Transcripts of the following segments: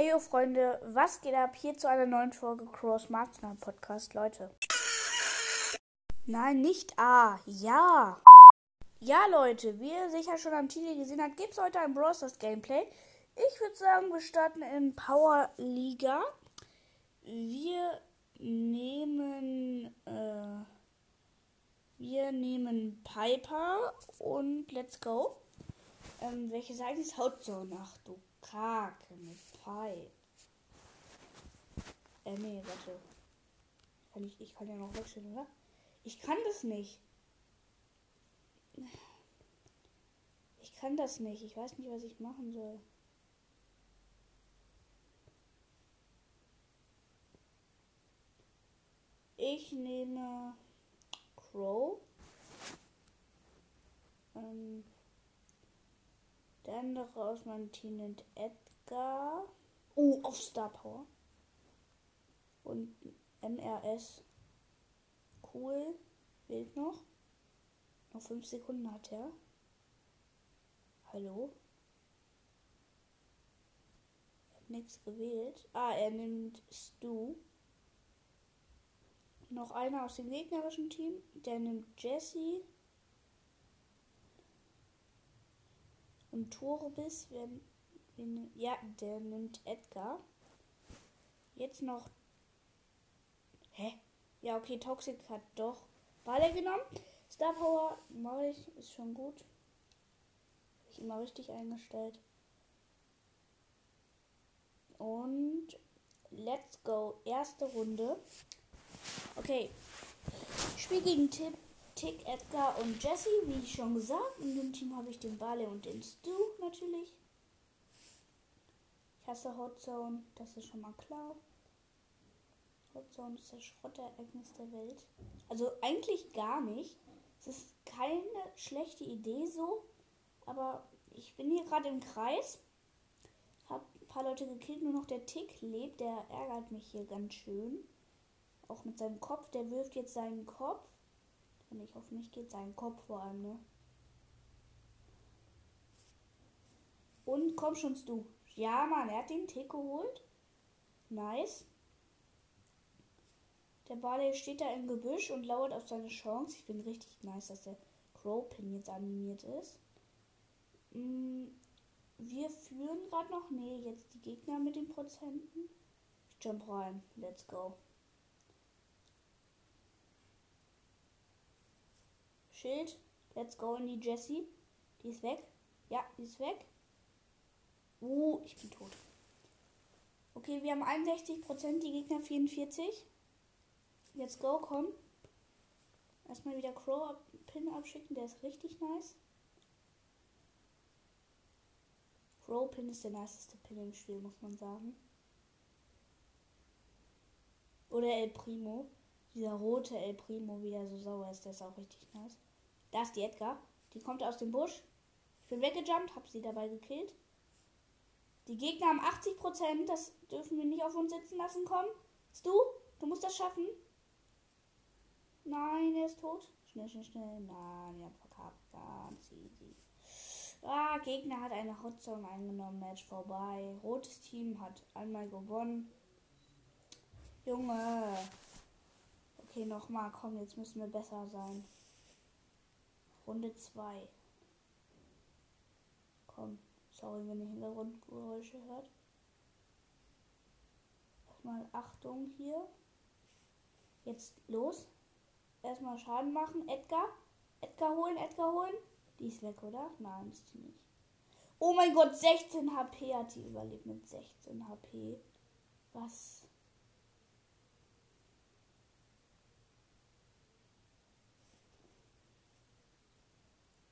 Hey yo Freunde, was geht ab hier zu einer neuen Folge Cross Master Podcast, Leute? Nein, nicht A, ja. Ja, Leute, wie ihr sicher schon am Titel gesehen habt, gibt es heute ein Brawl Gameplay. Ich würde sagen, wir starten in Power Liga. Wir nehmen, äh, wir nehmen Piper und let's go. Ähm, welche Seite ist Hautzone? Ach du Kacke mit Pipe. Äh, nee, warte. Kann ich, ich kann ja noch wechseln, oder? Ich kann das nicht. Ich kann das nicht. Ich weiß nicht, was ich machen soll. Ich nehme Crow. Ähm, der andere aus meinem Team nennt Edgar. Oh, auf Star Power. Und MRS. Cool. Bild noch. Noch 5 Sekunden hat er. Hallo? Er hat nichts gewählt. Ah, er nimmt Stu. Noch einer aus dem gegnerischen Team. Der nimmt Jesse. Und Torbis, wenn, wenn, ja, der nimmt Edgar. Jetzt noch. Hä? Ja, okay, Toxic hat doch Balle genommen. Star Power mache ich, ist schon gut. Habe ich immer richtig eingestellt. Und let's go. Erste Runde. Okay. Ich spiele gegen Tipp, Tick, Edgar und Jesse, wie ich schon gesagt. In dem Team habe ich den Bale und den Stu natürlich. Ich hasse Hot Zone, das ist schon mal klar. Hot Zone ist das Schrotterereignis der Welt. Also eigentlich gar nicht. Es ist keine schlechte Idee so, aber ich bin hier gerade im Kreis. Hab ein paar Leute gekillt, nur noch der Tick lebt. Der ärgert mich hier ganz schön. Auch mit seinem Kopf. Der wirft jetzt seinen Kopf. Und ich hoffe nicht geht seinen Kopf vor allem, ne? Und komm schon du. Ja, Mann, er hat den Tick geholt. Nice. Der Barley steht da im Gebüsch und lauert auf seine Chance. Ich finde richtig nice, dass der Crowpin jetzt animiert ist. Mm, wir führen gerade noch. Nee, jetzt die Gegner mit den Prozenten. Ich jump rein. Let's go. Schild. Let's go in die Jessie. Die ist weg. Ja, die ist weg. Uh, ich bin tot. Okay, wir haben 61%, die Gegner 44. Let's go, komm. Erstmal wieder Crow Pin abschicken, der ist richtig nice. Crow Pin ist der niceste Pin im Spiel, muss man sagen. Oder El Primo. Dieser rote El Primo, wie der so sauer ist, der ist auch richtig nice. Da ist die Edgar. Die kommt aus dem Busch. Ich bin weggejumpt, hab sie dabei gekillt. Die Gegner haben 80%. Das dürfen wir nicht auf uns sitzen lassen. Komm. Bist du? Du musst das schaffen. Nein, er ist tot. Schnell, schnell, schnell. Nein, wir haben verkackt. Ganz easy. Ah, Gegner hat eine Hotzone eingenommen. Match vorbei. Rotes Team hat einmal gewonnen. Junge. Okay, nochmal. Komm, jetzt müssen wir besser sein. Runde 2. Komm, sorry, wenn ihr Hintergrundgeräusche hört. Erstmal Achtung hier. Jetzt los. Erstmal Schaden machen. Edgar. Edgar holen, Edgar holen. Die ist weg, oder? Nein, ist die nicht. Oh mein Gott, 16 HP hat die überlebt mit 16 HP. Was?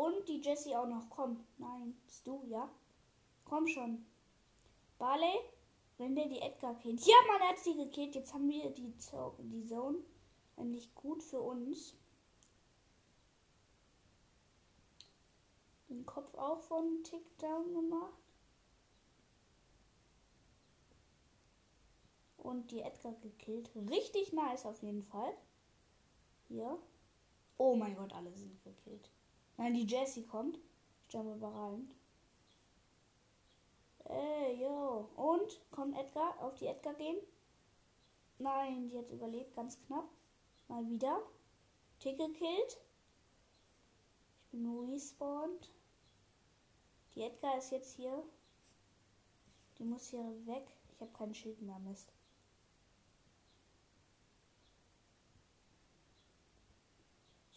Und die Jessie auch noch. Komm. Nein. Bist du, ja? Komm schon. Barley, wenn der die Edgar killt. Ja, man hat sie gekillt. Jetzt haben wir die, die Zone. Eigentlich gut für uns. Den Kopf auch von Tickdown gemacht. Und die Edgar gekillt. Richtig nice auf jeden Fall. Hier. Oh mein Gott, alle sind gekillt. Nein, die Jessie kommt. Ich jump aber rein. Ey, yo. Und? Kommt Edgar? Auf die Edgar gehen? Nein, die hat überlebt, ganz knapp. Mal wieder. Tick gekillt. Ich bin respawned. Die Edgar ist jetzt hier. Die muss hier weg. Ich habe kein Schild mehr, Mist.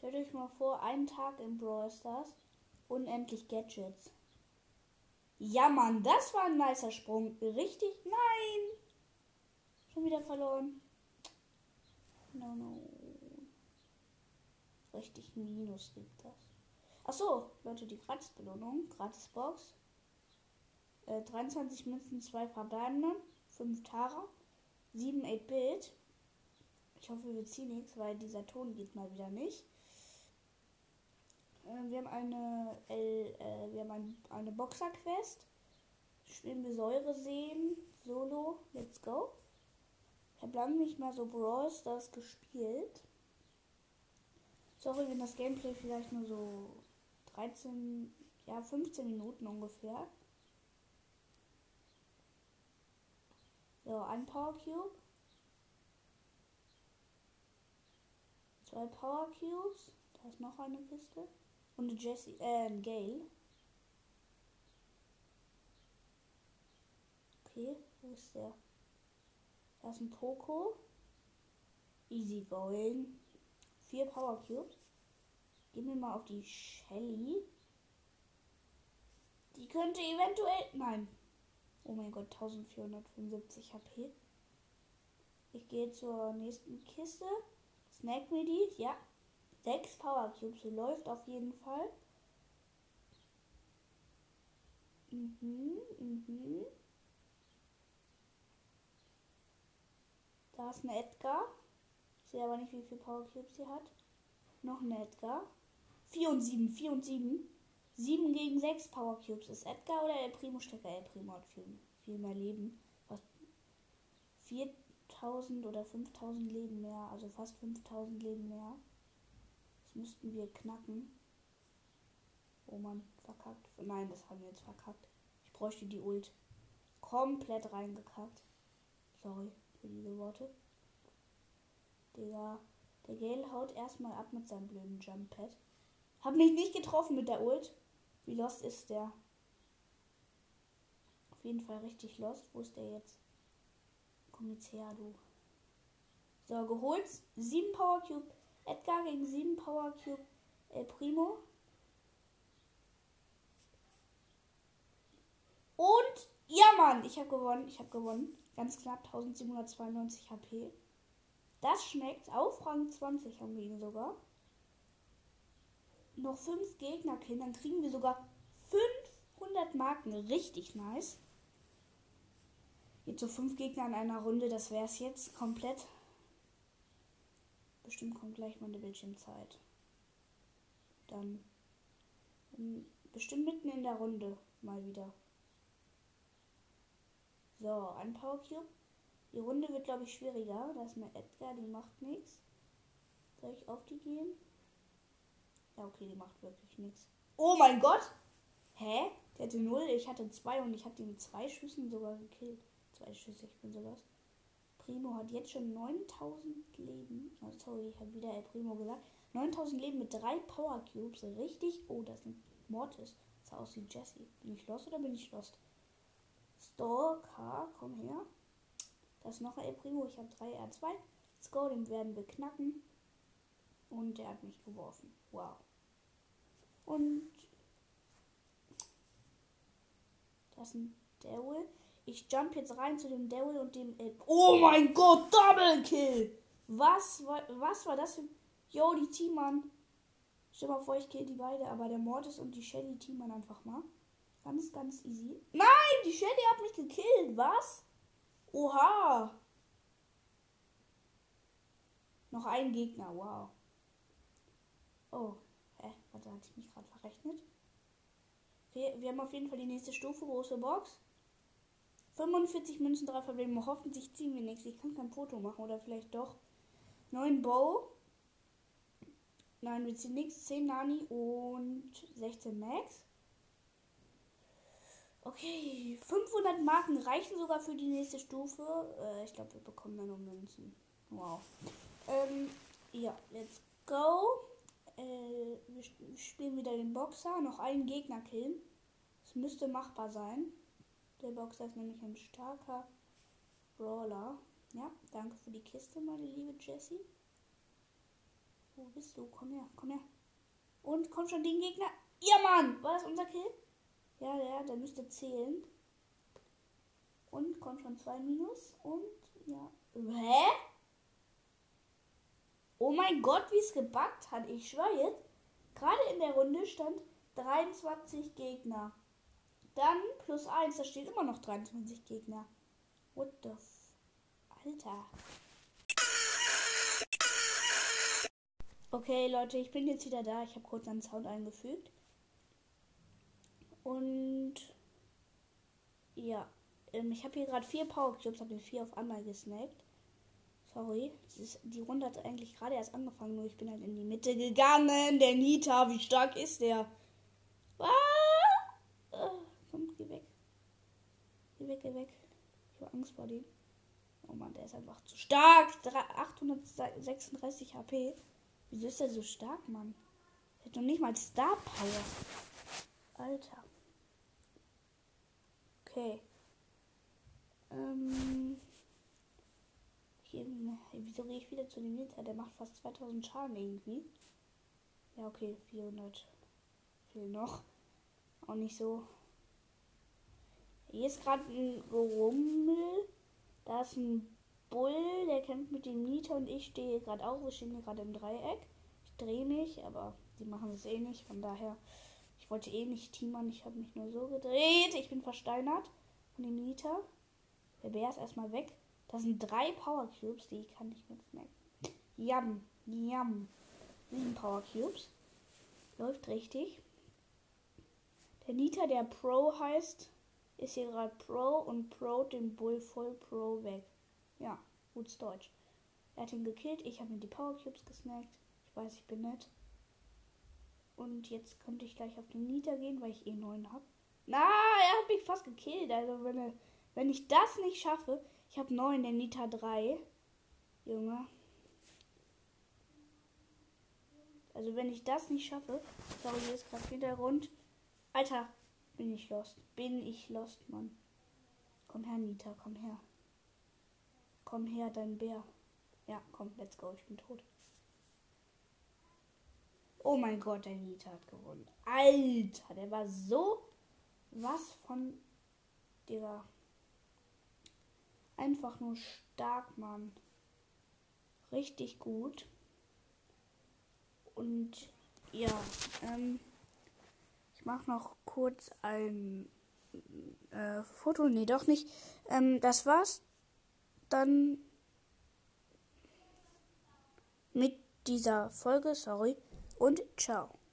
Stellt euch mal vor, einen Tag in Brawl Stars, unendlich Gadgets. Ja, Mann, das war ein nicer Sprung. Richtig? Nein! Schon wieder verloren. No, no. Richtig Minus gibt das. Achso, Leute, die Gratisbelohnung. Gratisbox. Äh, 23 Münzen, 2 verbleibende, 5 Tara, 7 8-Bit. Ich hoffe, wir ziehen nichts, weil dieser Ton geht mal wieder nicht. Äh, wir haben eine, äh, wir haben ein, eine Boxer-Quest. Spielen wir Säure sehen. Solo. Let's go. Ich habe lange nicht mehr so Brawl Stars gespielt. Sorry, wenn das Gameplay vielleicht nur so 13, ja 15 Minuten ungefähr. So, ein Power Cube. Zwei Power Cubes. Da ist noch eine Kiste. Und eine Jessie, äh, Gale. Okay, wo ist der? Da ist ein Poco. Easy going. Vier Power Cubes. Gehen wir mal auf die Shelly. Die könnte eventuell. Nein. Oh mein Gott, 1475 HP. Ich gehe zur nächsten Kiste. Snack mir die. Ja. Sechs Power Cubes. Läuft auf jeden Fall. Mhm, mhm. Da ist eine Edgar. Ich sehe aber nicht, wie viele Power Cubes sie hat. Noch eine Edgar. 4 und 7, 4 und 7. 7 gegen 6 Power Cubes. Ist Edgar oder El Primo stärker? El Primo hat viel, viel mehr Leben. Fast 4000 oder 5000 Leben mehr. Also fast 5000 Leben mehr. Müssten wir knacken. Oh man, verkackt. Nein, das haben wir jetzt verkackt. Ich bräuchte die Ult. Komplett reingekackt. Sorry für diese Worte. Digga. Der Gale haut erstmal ab mit seinem blöden Jump Pad. Hab mich nicht getroffen mit der Ult. Wie lost ist der? Auf jeden Fall richtig lost. Wo ist der jetzt? Komm jetzt her, du. So, geholt. 7 Power Cube. Edgar gegen 7 Power Cube. El Primo. Und ja, Mann, ich habe gewonnen. Ich habe gewonnen. Ganz knapp 1792 HP. Das schmeckt. Auf Rang 20 haben wir ihn sogar. Noch 5 Gegner killen, dann kriegen wir sogar 500 Marken. Richtig nice. Jetzt so 5 Gegner in einer Runde, das wäre es jetzt komplett. Bestimmt kommt gleich meine Bildschirmzeit. Dann bestimmt mitten in der Runde mal wieder. So, ein Power Cube. Die Runde wird, glaube ich, schwieriger. Da ist eine Edgar, die macht nichts. Soll ich auf die gehen? Ja, okay, die macht wirklich nichts. Oh mein Gott! Hä? Der hatte 0, ich hatte 2 und ich hatte ihn mit zwei Schüssen sogar gekillt. Zwei Schüsse, ich bin sowas. Primo hat jetzt schon 9000 Leben. Oh, sorry, ich habe wieder El Primo gesagt. 9000 Leben mit drei Power Cubes. Richtig. Oh, das ein Mortis. Das aus wie Jesse. Bin ich lost oder bin ich lost? Stalker, komm her. Das ist noch ein El Primo. Ich habe 3 R2. Let's go, den werden wir knacken. Und der hat mich geworfen. Wow. Und das ist ein Devil. Ich jump jetzt rein zu dem Devil und dem El Oh mein Gott, Double Kill! Was war, was war das für. Yo, die Teammann. Stell mal vor, ich kill die beide, aber der Mortis und die Shelly teamern einfach mal. Ganz, ganz easy. Nein, die Shelly hat mich gekillt. Was? Oha. Noch ein Gegner. Wow. Oh. Hä? Warte, hatte ich mich gerade verrechnet? Okay, wir haben auf jeden Fall die nächste Stufe. Große Box. 45 Münzen, 3 Verbleibende. Hoffentlich ziehen wir nichts. Ich kann kein Foto machen. Oder vielleicht doch. 9 Bow. Nein, wir ziehen nichts. 10 Nani und 16 Max. Okay, 500 Marken reichen sogar für die nächste Stufe. Äh, ich glaube, wir bekommen da nur Münzen. Wow. Ähm, ja, let's go. Äh, wir spielen wieder den Boxer. Noch einen Gegner killen. Es müsste machbar sein. Der Boxer ist nämlich ein starker Brawler. Ja, danke für die Kiste, meine liebe Jessie. Wo bist du? Komm her, komm her. Und kommt schon den Gegner. Ja, Mann! War das unser Kill? Ja, ja, der müsste zählen. Und kommt schon zwei Minus. Und ja. Hä? Oh mein Gott, wie es gebackt hat. Ich schwöre jetzt. Gerade in der Runde stand 23 Gegner. Dann plus 1, da steht immer noch 23 Gegner. What the f Alter. Okay, Leute, ich bin jetzt wieder da. Ich habe kurz einen Sound eingefügt. Und ja, ähm, ich habe hier gerade vier Power Cubes, habe den vier auf einmal gesnackt. Sorry, ist, die Runde hat eigentlich gerade erst angefangen, nur ich bin halt in die Mitte gegangen. Der Nita, wie stark ist der? Ah! Ah, komm, geh weg. Geh weg, geh weg. Ich habe Angst vor dem. Oh Mann, der ist einfach zu stark. 836 HP. Wieso ist der so stark, Mann? Der hat noch nicht mal Star Power. Alter. Okay. Ähm. Hier, wieso gehe ich wieder zu dem Nita? Der macht fast 2000 Schaden irgendwie. Ja, okay, 400. Viel noch. Auch nicht so. Hier ist gerade ein Gerummel. Da ist ein Bull, der kämpft mit dem Nita und ich stehe gerade auch. Wir stehen gerade im Dreieck. Ich drehe mich, aber die machen es eh nicht. Von daher, ich wollte eh nicht teamern. Ich habe mich nur so gedreht. Ich bin versteinert von dem Nita. Der Bär ist erstmal weg. Das sind drei Power Cubes, die kann ich mit snacken. Yum, yum. Sieben Power Cubes. Läuft richtig. Der Nita, der Pro heißt, ist hier gerade Pro und Pro den Bull voll Pro weg. Ja, gutes Deutsch. Er hat ihn gekillt, ich habe ihm die Power Cubes gesnackt. Ich weiß, ich bin nett. Und jetzt könnte ich gleich auf den Nita gehen, weil ich eh 9 habe. Na, er hat mich fast gekillt. Also wenn, er, wenn ich das nicht schaffe, ich habe 9, der Nita 3. Junge. Also wenn ich das nicht schaffe, sorry, hier ist gerade Hintergrund. Alter, bin ich lost. Bin ich lost, Mann. Komm her, Nita, komm her. Komm her, dein Bär. Ja, komm, let's go. Ich bin tot. Oh mein Gott, der Nita hat gewonnen. Alter, der war so was von der einfach nur stark, Mann. Richtig gut. Und ja, ähm, ich mache noch kurz ein äh, Foto. Nee, doch nicht. Ähm, das war's dann mit dieser Folge. Sorry. Und ciao.